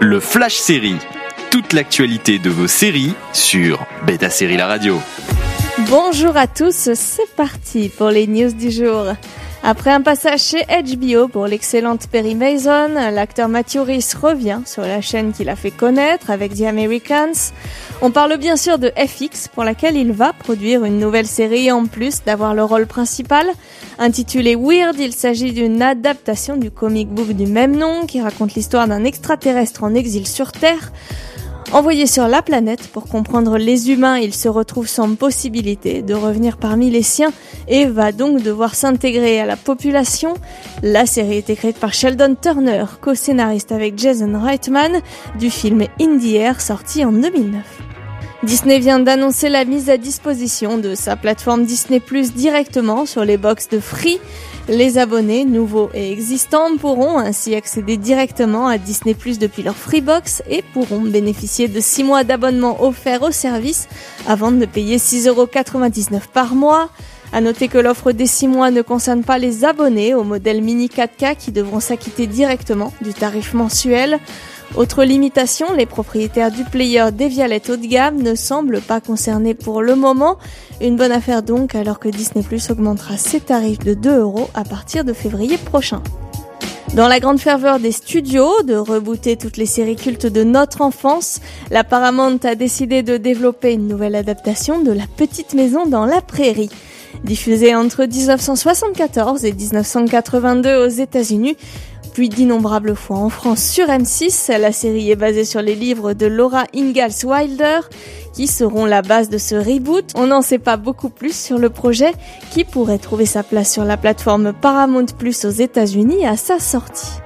Le Flash Série. Toute l'actualité de vos séries sur Beta Série La Radio. Bonjour à tous, c'est parti pour les news du jour. Après un passage chez HBO pour l'excellente Perry Mason, l'acteur Matthew Rhys revient sur la chaîne qu'il a fait connaître avec The Americans. On parle bien sûr de FX pour laquelle il va produire une nouvelle série en plus d'avoir le rôle principal. Intitulé Weird, il s'agit d'une adaptation du comic book du même nom qui raconte l'histoire d'un extraterrestre en exil sur Terre. Envoyé sur la planète pour comprendre les humains, il se retrouve sans possibilité de revenir parmi les siens et va donc devoir s'intégrer à la population. La série est écrite par Sheldon Turner, co-scénariste avec Jason Reitman du film In Air sorti en 2009. Disney vient d'annoncer la mise à disposition de sa plateforme Disney Plus directement sur les box de Free. Les abonnés, nouveaux et existants, pourront ainsi accéder directement à Disney Plus depuis leur Freebox et pourront bénéficier de 6 mois d'abonnement offert au service avant de payer 6,99€ par mois. À noter que l'offre des 6 mois ne concerne pas les abonnés au modèle Mini 4K qui devront s'acquitter directement du tarif mensuel. Autre limitation, les propriétaires du player Devialet haut de gamme ne semblent pas concernés pour le moment. Une bonne affaire donc alors que Disney Plus augmentera ses tarifs de 2 euros à partir de février prochain. Dans la grande ferveur des studios de rebooter toutes les séries cultes de notre enfance, la Paramount a décidé de développer une nouvelle adaptation de La Petite Maison dans la Prairie. Diffusée entre 1974 et 1982 aux États-Unis, puis d'innombrables fois en France sur M6. La série est basée sur les livres de Laura Ingalls Wilder qui seront la base de ce reboot. On n'en sait pas beaucoup plus sur le projet qui pourrait trouver sa place sur la plateforme Paramount Plus aux États-Unis à sa sortie.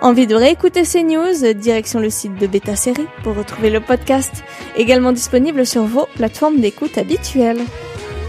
Envie de réécouter ces news? Direction le site de Beta Série pour retrouver le podcast, également disponible sur vos plateformes d'écoute habituelles.